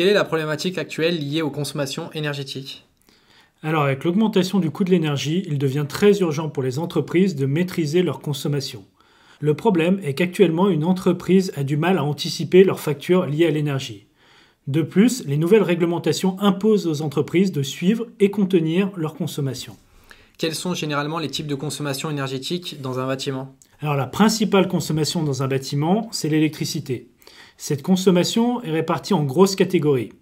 Quelle est la problématique actuelle liée aux consommations énergétiques? Alors avec l'augmentation du coût de l'énergie, il devient très urgent pour les entreprises de maîtriser leur consommation. Le problème est qu'actuellement une entreprise a du mal à anticiper leurs factures liées à l'énergie. De plus, les nouvelles réglementations imposent aux entreprises de suivre et contenir leur consommation. Quels sont généralement les types de consommation énergétique dans un bâtiment? Alors la principale consommation dans un bâtiment, c'est l'électricité. Cette consommation est répartie en grosses catégories.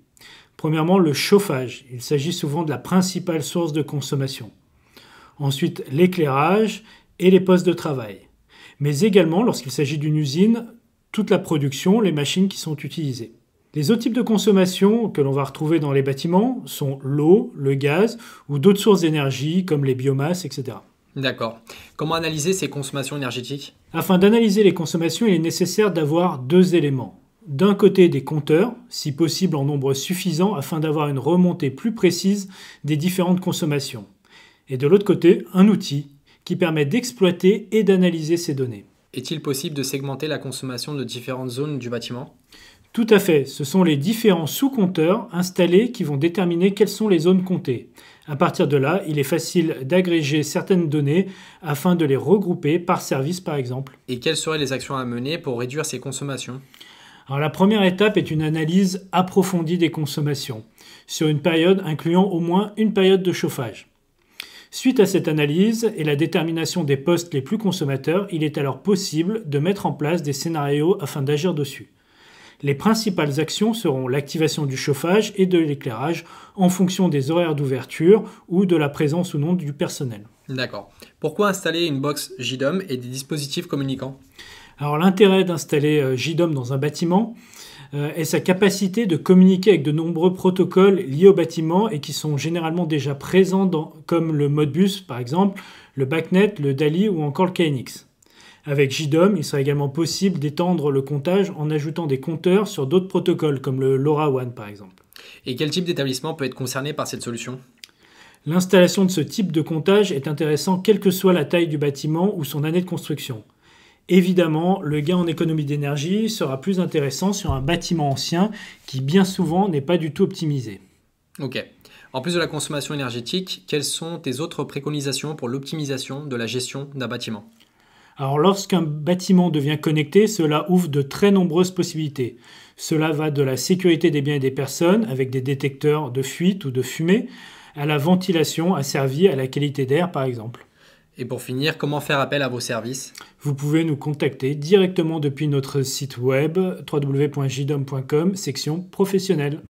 Premièrement, le chauffage. Il s'agit souvent de la principale source de consommation. Ensuite, l'éclairage et les postes de travail. Mais également, lorsqu'il s'agit d'une usine, toute la production, les machines qui sont utilisées. Les autres types de consommation que l'on va retrouver dans les bâtiments sont l'eau, le gaz ou d'autres sources d'énergie comme les biomasses, etc. D'accord. Comment analyser ces consommations énergétiques? Afin d'analyser les consommations, il est nécessaire d'avoir deux éléments. D'un côté des compteurs, si possible en nombre suffisant afin d'avoir une remontée plus précise des différentes consommations. Et de l'autre côté, un outil qui permet d'exploiter et d'analyser ces données. Est-il possible de segmenter la consommation de différentes zones du bâtiment? Tout à fait, ce sont les différents sous-compteurs installés qui vont déterminer quelles sont les zones comptées. À partir de là, il est facile d'agréger certaines données afin de les regrouper par service par exemple. Et quelles seraient les actions à mener pour réduire ces consommations? La première étape est une analyse approfondie des consommations, sur une période incluant au moins une période de chauffage. Suite à cette analyse et la détermination des postes les plus consommateurs, il est alors possible de mettre en place des scénarios afin d'agir dessus. Les principales actions seront l'activation du chauffage et de l'éclairage en fonction des horaires d'ouverture ou de la présence ou non du personnel. D'accord. Pourquoi installer une box JDOM et des dispositifs communicants? Alors l'intérêt d'installer euh, JDOM dans un bâtiment euh, est sa capacité de communiquer avec de nombreux protocoles liés au bâtiment et qui sont généralement déjà présents comme le Modbus par exemple, le BACnet, le DALI ou encore le KNX. Avec JDOM, il sera également possible d'étendre le comptage en ajoutant des compteurs sur d'autres protocoles comme le LoRaWAN par exemple. Et quel type d'établissement peut être concerné par cette solution? L'installation de ce type de comptage est intéressant quelle que soit la taille du bâtiment ou son année de construction. Évidemment, le gain en économie d'énergie sera plus intéressant sur un bâtiment ancien qui bien souvent n'est pas du tout optimisé. Ok. En plus de la consommation énergétique, quelles sont tes autres préconisations pour l'optimisation de la gestion d'un bâtiment? Alors lorsqu'un bâtiment devient connecté, cela ouvre de très nombreuses possibilités. Cela va de la sécurité des biens et des personnes avec des détecteurs de fuite ou de fumée à la ventilation asservie à la qualité d'air par exemple. Et pour finir, comment faire appel à vos services? Vous pouvez nous contacter directement depuis notre site web www.jdom.com section professionnelle.